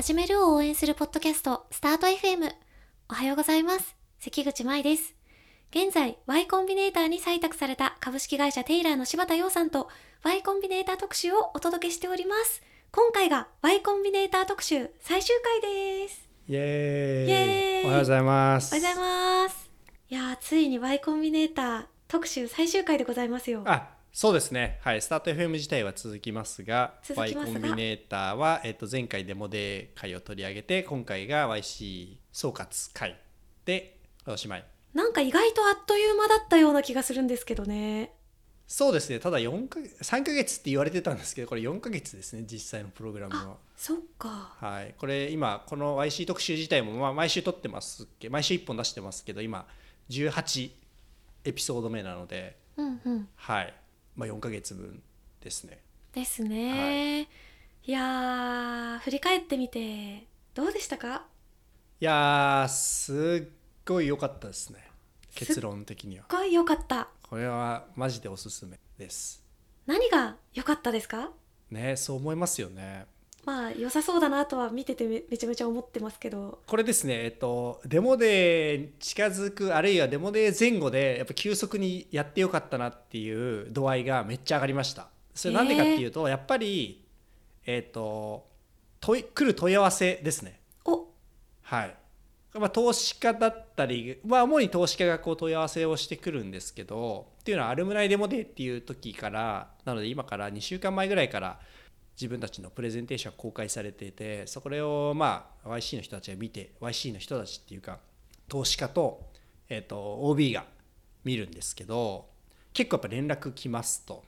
始めるを応援するポッドキャスト、スタート FM。おはようございます。関口舞です。現在、Y コンビネーターに採択された株式会社テイラーの柴田洋さんと Y コンビネーター特集をお届けしております。今回が Y コンビネーター特集最終回です。イエーイイエーイおはようございますおはようございます。いやー、ついに Y コンビネーター特集最終回でございますよ。あそうですね。はい。スタート FM 自体は続きますがが？Y コンビネーターは、えっと、前回デモデー会を取り上げて今回が YC 総括会でおしまい。なんか意外とあっという間だったような気がするんですけどね。そうですね。ただ4か3ヶ月って言われてたんですけどこれ4ヶ月ですね実際のプログラムは。そっか。はい、これ今この YC 特集自体もまあ毎週撮ってますけ毎週1本出してますけど今18エピソード目なので。うんうん。はい、まあ、4ヶ月分ですね。ですね、い、やー振り返ってみてどうでしたか？いやーすっごい良かったですね。結論的には。すっごい良かった。これはマジでおすすめです。何が良かったですか？ねそう思いますよねまあ良さそうだなとは見ててめめちゃめちゃ思ってますけど。これですねえっとデモで近づくあるいはデモで前後でやっぱ急速にやってよかったなっていう度合いがめっちゃ上がりました。それなんでかっていうと、やっぱりえっと問い来る問い合わせですね。お。はい、まあ、投資家だったり、まあ、主に投資家がこう問い合わせをしてくるんですけどっていうのはアルムナイデモデーっていう時からなので今から2週間前ぐらいから自分たちのプレゼンテーションが公開されていてそれをまあ YC の人たちが見て YC の人たちっていうか投資家と,、えー、と OB が見るんですけど結構やっぱ連絡来ますと。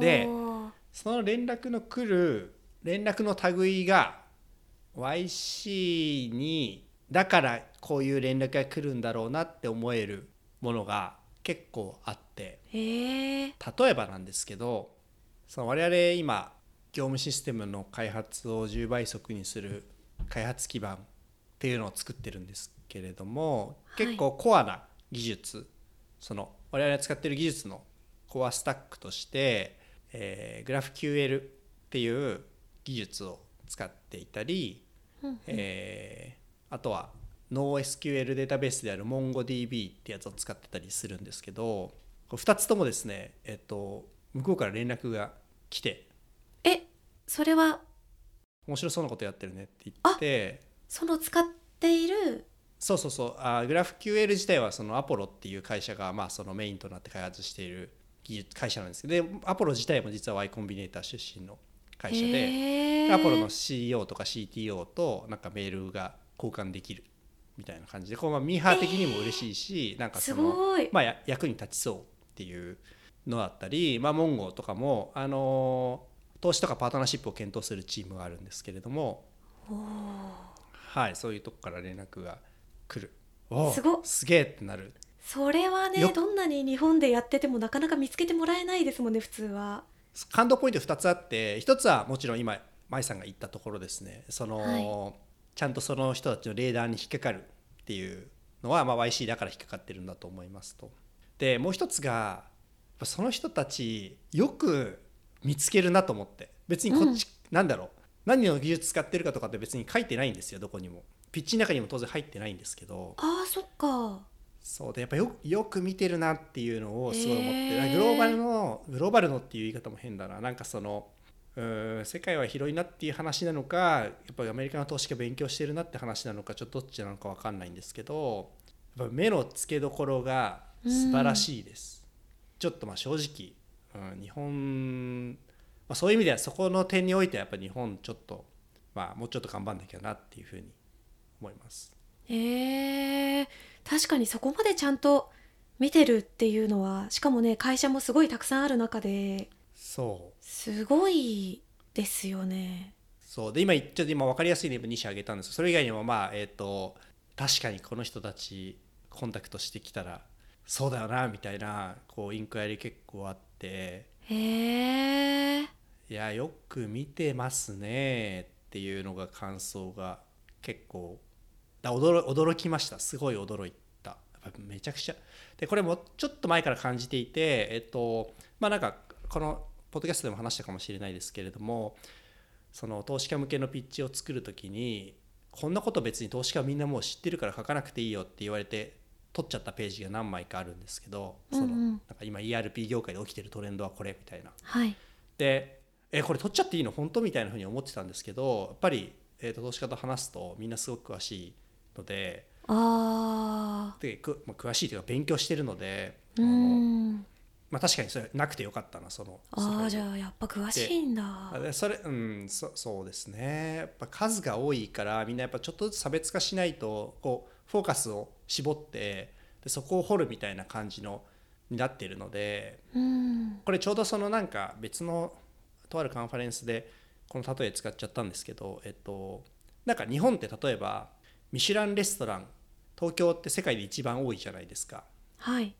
でその連絡の来る連絡の類が YC にだからこういう連絡が来るんだろうなって思えるものが結構あって。例えばなんですけどその我々今業務システムの開発を10倍速にする開発基盤っていうのを作ってるんですけれどもはい。結構コアな技術その我々が使ってる技術のコアスタックとして、えー、GraphQL っていう技術を使っていたり、うんえーあとは NoSQL データベースである MongoDB ってやつを使ってたりするんですけど2つともですね、えっと、向こうから連絡が来てえそれは面白そうなことやってるねって言って。その使っているそうそうそう。あ GraphQL 自体はそのアポロっていう会社がまあそのメインとなって開発している技術会社なんですけど。でアポロ自体も実は Y コンビネーター出身の会社で。アポロの CEO とか CTO となんかメールが交換できるみたいな感じで。こうまあミーハー的にも嬉しいし、なんかすそのごい。まあや役に立ちそうっていうのだったり、まあ、モンゴとかもあのー投資とかパートナーシップを検討するチームがあるんですけれども、はい、そういうとこから連絡が来る。おうすごっ。すげえってなる。それはねよどんなに日本でやっててもなかなか見つけてもらえないですもんね普通は。感動ポイント2つあって1つはもちろん今舞さんが言ったところですね。その、はちゃんとその人たちのレーダーに引っかかるっていうのは、まあ、YC だから引っかかってるんだと思いますと。でもう一つがその人たちよく見つけるなと思って。別にこっち、なんだろう。何の技術使ってるかとかって別に書いてないんですよ。どこにも。ピッチの中にも当然入ってないんですけど。あーそっか。そう。でやっぱよよく見てるなっていうのをすごい思って、へー。グローバルのグローバルのっていう言い方も変だな。なんかそのうーん世界は広いなっていう話なのかやっぱりアメリカの投資家勉強してるなって話なのかちょっとどっちなのか分かんないんですけどやっぱ目の付けどころが素晴らしいです、ちょっとまあ正直、うん、日本、まあ、そういう意味ではそこの点においてはやっぱり日本ちょっとまあもうちょっと頑張んなきゃなっていうふうに思います。へえ確かにそこまでちゃんと見てるっていうのはしかもね会社もすごいたくさんある中でそう。すごいですよね。そう。で今ちょっと今分かりやすい例2社挙げたんです。それ以外にもまあえっ、と確かにこの人たちコンタクトしてきたらそうだよなみたいなこうインクワイリ結構あって。へえいやよく見てますねっていうのが感想が結構。だ驚驚きました。すごい驚いた。やっぱめちゃくちゃ。でこれもちょっと前から感じていてえっとまあなんかこのポッドキャストでも話したかもしれないですけれどもその投資家向けのピッチを作る時にこんなこと別に投資家はみんなもう知ってるから書かなくていいよって言われて取っちゃったページが何枚かあるんですけど、そのうん。うんなんか今 ERP 業界で起きてるトレンドはこれみたいな。はい。でえこれ取っちゃっていいの本当みたいなふうに思ってたんですけどやっぱり、えーと投資家と話すとみんなすごく詳しいのであでく、まあ、詳しいというか勉強してるのでーうんまあ、確かにそれなくてよかったなそのああじあゃあやっぱ詳しいんだ。でそれうんそそうですね。やっぱ数が多いからみんなやっぱちょっとずつ差別化しないとこうフォーカスを絞ってでそこを掘るみたいな感じのになっているのでうん。これちょうどそのなんか別のとあるカンファレンスでこの例え使っちゃったんですけどえっとなんか日本って例えばミシュランレストラン東京って世界で一番多いじゃないですか。はい。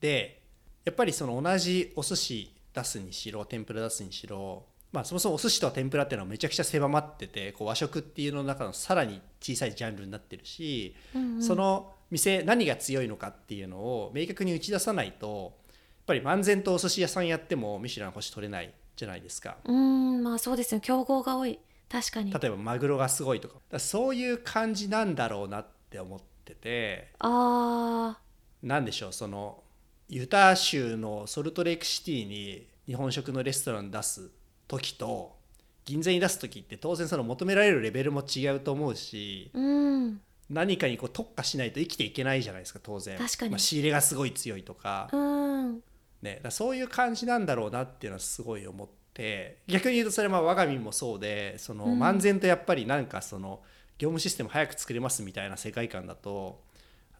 でやっぱりその同じお寿司出すにしろ天ぷら出すにしろまあそもそもお寿司と天ぷらっていうのはめちゃくちゃ狭まっててこう和食っていうの中のさらに小さいジャンルになってるし、うんうん。その店何が強いのかっていうのを明確に打ち出さないとやっぱり漫然とお寿司屋さんやってもミシュラン星取れないじゃないですか。うんまあそうですよ競合が多い。確かに。例えばマグロがすごいとか。だからそういう感じなんだろうなって思ってて。あなんでしょうそのユタ州のソルトレイクシティに日本食のレストラン出す時と銀座に出す時って当然その求められるレベルも違うと思うし。ーうん何かにこう特化しないと生きていけないじゃないですか当然。確かに。まあ、仕入れがすごい強いとか,、うん。ね、だそういう感じなんだろうなっていうのはすごい思って逆に言うとそれは我が身もそうでそのうん。漫然とやっぱりなんかその業務システム早く作れますみたいな世界観だと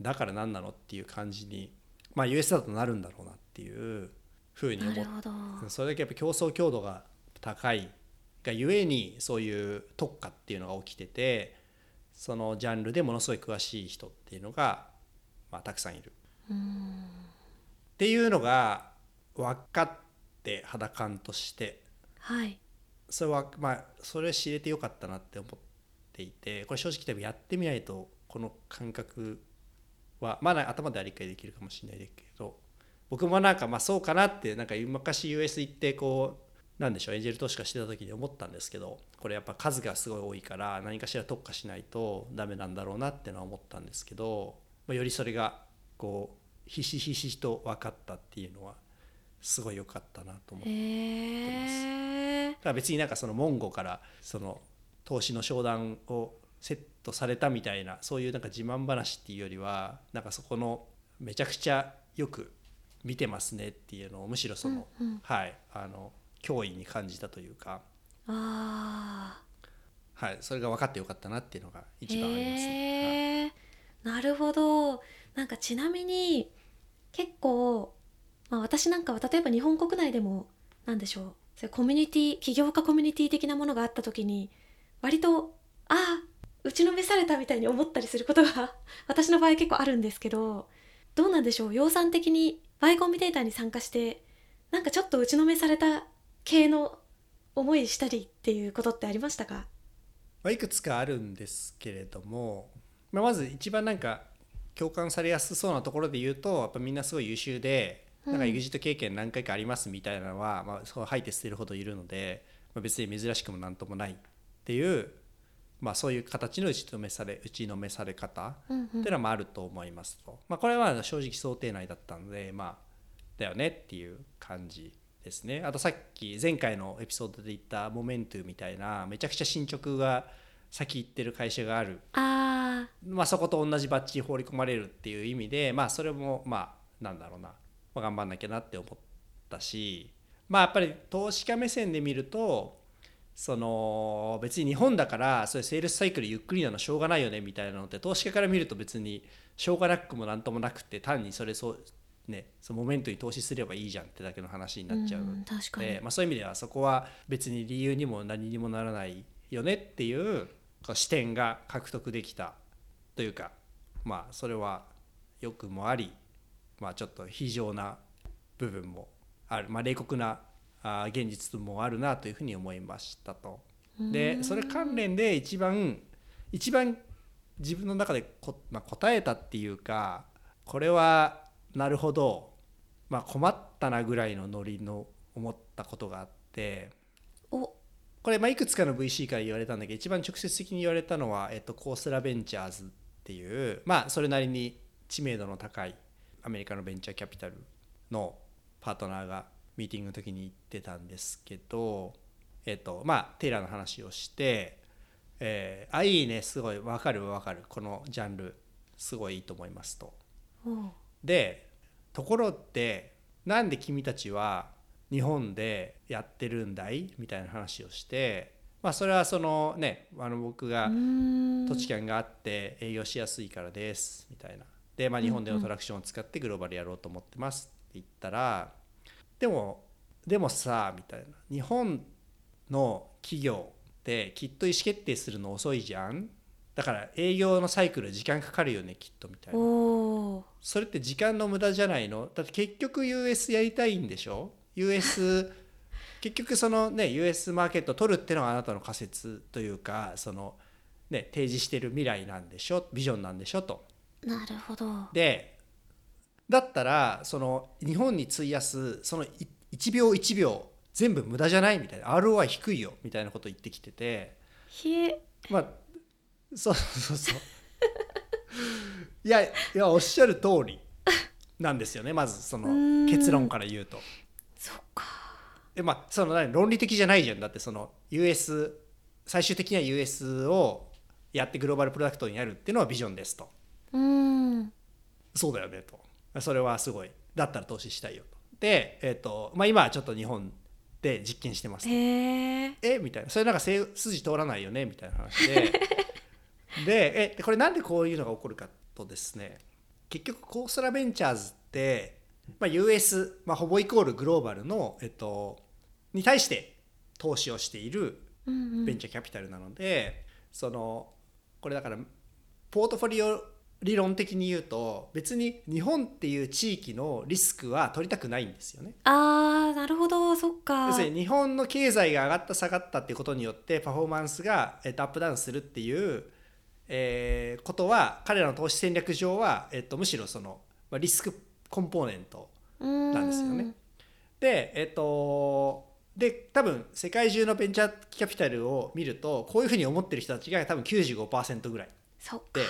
だから何なのっていう感じに、まあ、US だとなるんだろうなっていうふうに思ってなるほど。それだけやっぱ競争強度が高いがゆえにそういう特化っていうのが起きててそのジャンルでものすごい詳しい人っていうのが、まあ、たくさんいる。っていうのが分かって肌感として。はい。それはまあそれ知れてよかったなって思っていてこれ正直多分やってみないとこの感覚はまだ頭では理解できるかもしれないですけど僕もなんかまあそうかなってなんか昔 US 行ってこうなんでしょうエンジェル投資家してた時に思ったんですけどこれやっぱ数がすごい多いから何かしら特化しないとダメなんだろうなってのは思ったんですけど、まあ、よりそれがこうひしひしと分かったっていうのはすごい良かったなと思ってへえだから別になんかそのモンゴからその投資の商談をセットされたみたいなそういうなんか自慢話っていうよりはなんかそこのめちゃくちゃよく見てますねっていうのをむしろその、うんうん。はいあの脅威に感じたというか、あはい、それが分かってよかったなっていうのがー一番あります。ね。はいなるほど。なんかちなみに結構、まあ、私なんかは例えば日本国内でもなんでしょう。そういうコミュニティ起業家コミュニティ的なものがあった時に割とああ打ちのめされたみたいに思ったりすることが 私の場合結構あるんですけどどうなんでしょう。養蚕的にバイコンビネーターに参加してなんかちょっと打ちのめされた系の思いしたりっていうことってありましたか？まあ、いくつかあるんですけれども、まあ、まず一番なんか共感されやすそうなところで言うとやっぱみんなすごい優秀でなんかうん EXIT 経験何回かありますみたいなのは、まあ、そう吐いて捨てるほどいるので、まあ、別に珍しくもなんともないっていう、まあ、そういう形の打ちのめされ打ちのめされ方うんうん。っていうのはまああると思いますと、まあ、これは正直想定内だったのでまあだよねっていう感じですね。あとさっき前回のエピソードで言ったモメントゥみたいなめちゃくちゃ進捗が先行ってる会社がある、あまあ、そこと同じバッチに放り込まれるっていう意味でまあそれもまあなんだろうな、まあ、頑張んなきゃなって思ったし。まあやっぱり投資家目線で見るとその別に日本だからそういうセールスサイクルゆっくりなのしょうがないよねみたいなのって投資家から見ると別にしょうがなくもなんともなくて単にそれそうねそのモメントに投資すればいいじゃんってだけの話にあなっちゃう。うん確かに、で、まあ、そういう意味ではそこは別に理由にも何にもならないよねっていう視点が獲得できたというかまあそれは良くもあり、まあ、ちょっと非常な部分もある、まあ、冷酷な現実もあるなというふうに思いましたと。でそれ関連で一番一番自分の中でこ、まあ、答えたっていうかこれはなるほど、まあ、困ったなぐらいのノリの思ったことがあって。お。これまあいくつかの VC から言われたんだけど一番直接的に言われたのは、えっと、コースラベンチャーズっていうまあそれなりに知名度の高いアメリカのベンチャーキャピタルのパートナーがミーティングの時に言ってたんですけど、えっとまあ、テイラーの話をして「えー、あいいねすごい分かる分かる。このジャンルすごいいいと思います」と。でところってなんで君たちは日本でやってるんだいみたいな話をして、まあ、それはそのねあの僕が土地券があって営業しやすいからですみたいな。で、まあ、日本でのトラクションを使ってグローバルやろうと思ってますって言ったらでもでもさみたいな。日本の企業ってきっと意思決定するの遅いじゃんだから営業のサイクル時間かかるよねきっとみたいな。それって時間の無駄じゃないの？だって結局 US やりたいんでしょ？US 結局そのね US マーケットを取るっていうのはあなたの仮説というかそのね提示してる未来なんでしょ？ビジョンなんでしょ？と。なるほど。でだったらその日本に費やすその1秒1秒全部無駄じゃない？みたいな。ROI 低いよ？みたいなこと言ってきてて。まあそうそうそういやいやおっしゃる通りなんですよね。まずその結論から言うと。そっか。でまあその何論理的じゃないじゃん。だってその US 最終的には US をやってグローバルプロダクトにやるっていうのはビジョンですと。うん。そうだよねと。それはすごい。だったら投資したいよと。で、えーとまあ、今はちょっと日本で実験してますええみたいな。それなんか筋通らないよねみたいな話で でえこれなんでこういうのが起こるかとですね結局コーストラベンチャーズって、まあ、US、まあ、ほぼイコールグローバルの、えっと、に対して投資をしているベンチャーキャピタルなので、うんうん、そのこれだからポートフォリオ理論的に言うと別に日本っていう地域のリスクは取りたくないんですよね。あーなるほどそっか。要するに日本の経済が上がった下がったっていうことによってパフォーマンスが、えっと、アップダウンするっていう、えー、ことは彼らの投資戦略上は、えっと、むしろその、まあ、リスクコンポーネントなんですよね。でえっとで多分世界中のベンチャーキャピタルを見るとこういうふうに思ってる人たちが多分95%ぐらい。で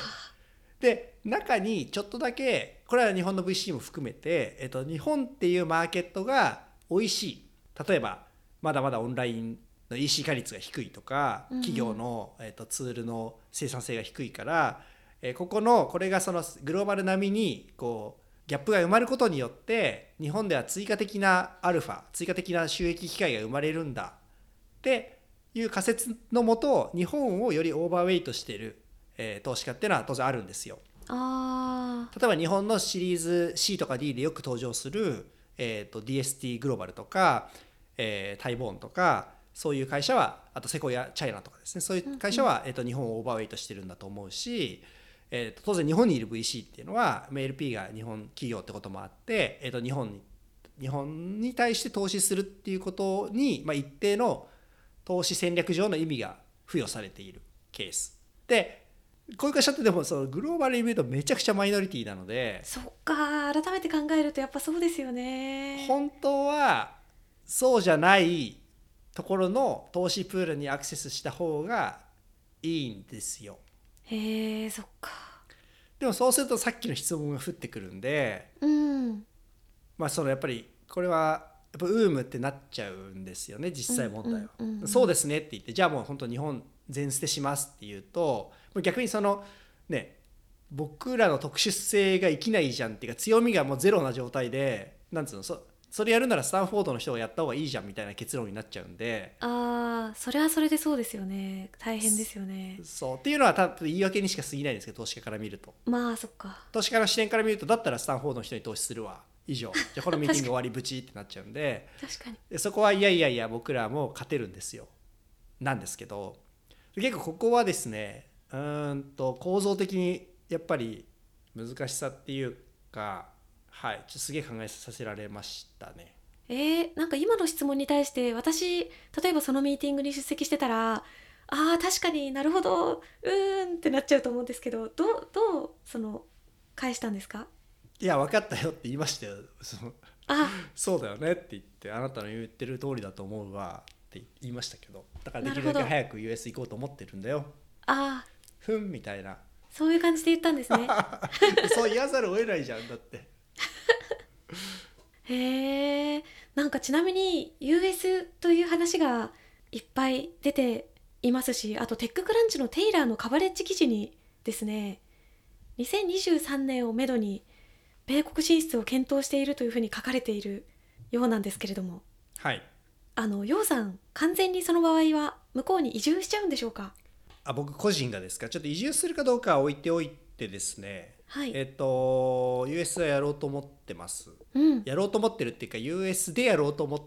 で中にちょっとだけこれは日本の VC も含めて、えっと、日本っていうマーケットが美味しい。例えばまだまだオンラインの EC 化率が低いとか企業の、えっと、ツールの生産性が低いから、えここのこれがそのグローバル並みにこうギャップが埋まることによって日本では追加的なアルファ追加的な収益機会が生まれるんだっていう仮説のもと日本をよりオーバーウェイトしているえー、投資家っていうのは当然あるんですよ。あ例えば日本のシリーズ C とか D でよく登場する、えーと、DST グローバルとか、えー、タイボーンとかそういう会社はあとセコヤチャイナとかですね。そういう会社は、えーと、日本をオーバーウェイトしてるんだと思うし、えーと、当然日本にいる VC っていうのは LP が日本企業ってこともあって、えー、と日本に日本に対して投資するっていうことに、まあ、一定の投資戦略上の意味が付与されているケース。でこういう会社ってでもそのグローバルに見るとめちゃくちゃマイノリティなのでそっか。改めて考えるとやっぱそうですよね。本当はそうじゃないところの投資プールにアクセスした方がいいんですよ。へえそっか。でもそうするとさっきの質問が降ってくるんで、うん、まあそのやっぱりこれはやっぱウームってなっちゃうんですよね実際問題は、うんうんうん、そうですねって言ってじゃあもう本当日本全捨てしますっていうと逆にそのね僕らの特殊性が生きないじゃんっていうか強みがもうゼロな状態でなんつうのそそれやるならスタンフォードの人がやった方がいいじゃんみたいな結論になっちゃうんで。ああそれはそれでそうですよね。大変ですよね。そうっていうのは多分言い訳にしか過ぎないんですけど投資家から見ると。まあそっか。投資家の視点から見るとだったらスタンフォードの人に投資するわ。以上。じゃこのミーティング終わりブチってなっちゃうんで。確かに。でそこはいやいやいや僕らも勝てるんですよ。なんですけど。結構ここはですねうんと構造的にやっぱり難しさっていうかはいちょっとすげえ考えさせられましたね。えー、なんか今の質問に対して私例えばそのミーティングに出席してたらああ確かになるほどうーんってなっちゃうと思うんですけどどうどうその返したんですか？いや分かったよって言いましたよ。そのあ。そうだよねって言ってあなたの言ってる通りだと思うわってって言いましたけどだからできるだけ早く US 行こうと思ってるんだよ。ああふんみたいな。そういう感じで言ったんですね。そう言わざるを得ないじゃんだってへえなんかちなみに US という話がいっぱい出ていますしあとテッククランチのテイラーのカバレッジ記事にですね2023年をめどに米国進出を検討しているというふうに書かれているようなんですけれども。はい。あの楊さん完全にその場合は向こうに移住しちゃうんでしょうか？あ僕個人がですか？ちょっと移住するかどうかは置いておいてですねはい、えっと US はやろうと思ってます。うん。やろうと思ってるっていうか US でやろうと思っ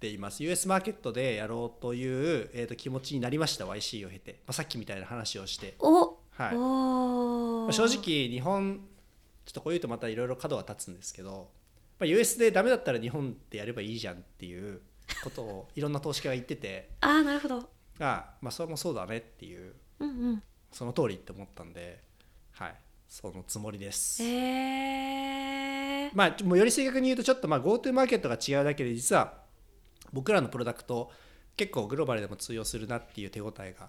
ています。US マーケットでやろうという、えー、と気持ちになりました YC を経て、まあ、さっきみたいな話をして、お、はい。おー。まあ正直日本ちょっとこういうとまたいろいろ角が立つんですけど、まあ、US でダメだったら日本でやればいいじゃんっていうことをいろんな投資家が言ってて。ああなるほど。あまあそれもそうだねっていううんうん。その通りって思ったんではいそのつもりです。へえまあ、もうより正確に言うとちょっとまあ GoTo マーケットが違うだけで実は僕らのプロダクト結構グローバルでも通用するなっていう手応えが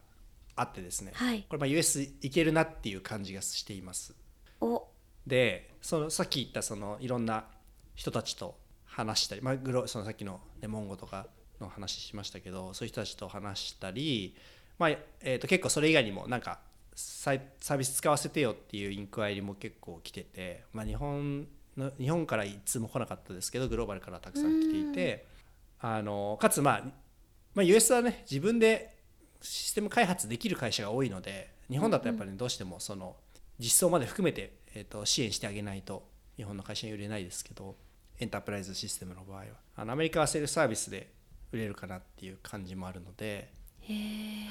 あってですね。はい。これまあ US いけるなっていう感じがしています。お。でそのさっき言ったそのいろんな人たちと話したり、まあ、グロそのさっきの、ね、モンゴとかの話しましたけどそういう人たちと話したり、まあえー、と結構それ以外にもなんかサービス使わせてよっていうインクワイリも結構来てて、まあ、日本の日本からいつも来なかったですけどグローバルからたくさん来ていてあのかつ、まあ、まあ US はね自分でシステム開発できる会社が多いので日本だとやっぱり、ね、どうしてもその実装まで含めて、えー、と支援してあげないと日本の会社に売れないですけどエンタープライズシステムの場合は。あのアメリカはセルフサービスで売れるかなっていう感じもあるので、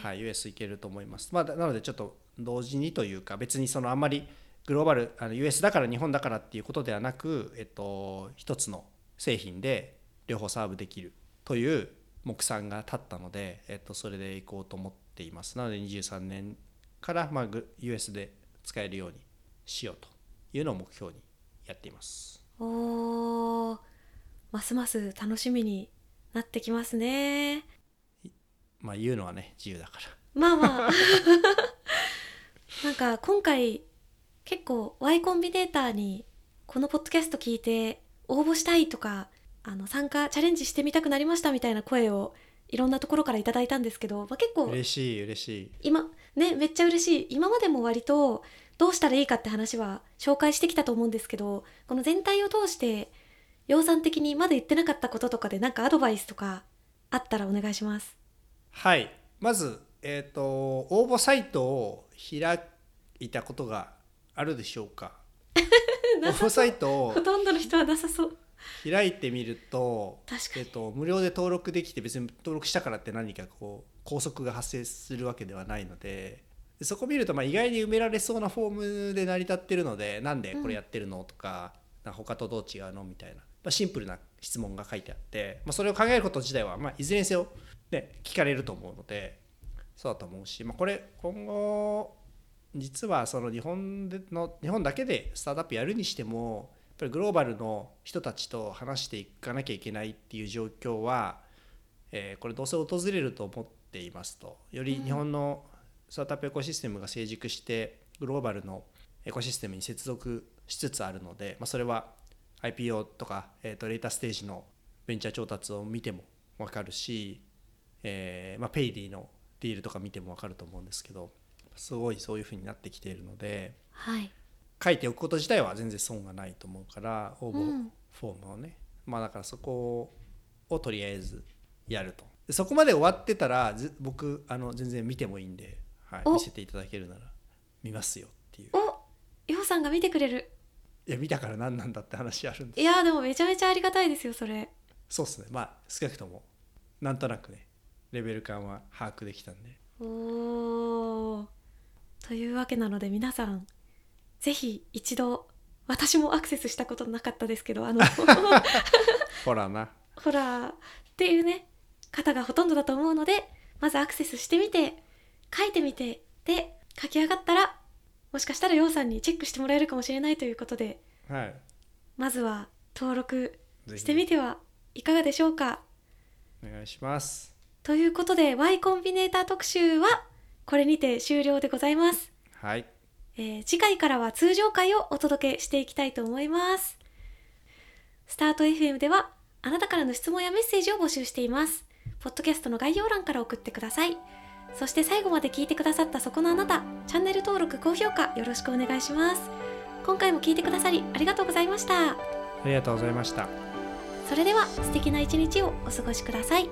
はい、US いけると思います、まあ、なのでちょっと同時にというか別にそのあんまりグローバルあの US だから日本だからっていうことではなく、えっと、一つの製品で両方サーブできるという目算が立ったので、えっと、それでいこうと思っています。なので23年から、まあ、グ US で使えるようにしようというのを目標にやっています。おーますます楽しみになってきますね。まあ言うのはね自由だから。まあまあ なんか今回結構 Y コンビネーターにこのポッドキャスト聞いて応募したいとかあの参加チャレンジしてみたくなりましたみたいな声をいろんなところからいただいたんですけど、まあ、結構嬉しい嬉しい。今ねめっちゃ嬉しい。今までも割とどうしたらいいかって話は紹介してきたと思うんですけどこの全体を通して養蚕的にまだ言ってなかったこととかでなんかアドバイスとかあったらお願いします。はい。まず、えー、と応募サイトを開いたことがあるでしょうか？応 なさ募サイトをほとんどの人はなさそう。開いてみると確かに。えー、と無料で登録できて別に登録したからって何かこう拘束が発生するわけではないのででそこ見るとまあ意外に埋められそうなフォームで成り立ってるのでなんでこれやってるのとかなんか他とどう違うのみたいな、まあ、シンプルな質問が書いてあって、まあ、それを考えること自体は、まあ、いずれにせよ、ね、聞かれると思うのでそうだと思うし、まあ、これ今後実はその日本での日本だけでスタートアップやるにしてもやっぱりグローバルの人たちと話していかなきゃいけないっていう状況は、えーこれどうせ訪れると思っていますと。より日本のスタートアップエコシステムが成熟してグローバルのエコシステムに接続しつつあるので、まあ、それは IPO とか、えー、とレーターステージのベンチャー調達を見ても分かるし、えーまあ、ペイディのディールとか見ても分かると思うんですけどすごいそういうふうになってきているのではい。書いておくこと自体は全然損がないと思うから応募うん。フォームをね、まあだからそこをとりあえずやると。でそこまで終わってたらず僕あの全然見てもいいんで、はい、お。見せていただけるなら見ますよっていう。お、ようさんが見てくれる。いや見たから何なんだって話あるんです。いやーでもめちゃめちゃありがたいですよそれ。そうっすね。まあ少なくともなんとなくねレベル感は把握できたんで。おーというわけなので皆さんぜひ一度私もアクセスしたことなかったですけどあの ほらな。ほらっていうね方がほとんどだと思うのでまずアクセスしてみて書いてみてで書き上がったらもしかしたらようさんにチェックしてもらえるかもしれないということではい。まずは登録してみてはいかがでしょうか？お願いします。ということで Y コンビネーター特集はこれにて終了でございます、はい。えー次回からは通常回をお届けしていきたいと思います。スタート FM ではあなたからの質問やメッセージを募集しています。ポッドキャストの概要欄から送ってください。そして最後まで聞いてくださったそこのあなた。チャンネル登録高評価よろしくお願いします。今回も聞いてくださりありがとうございました。ありがとうございました。それでは素敵な一日をお過ごしください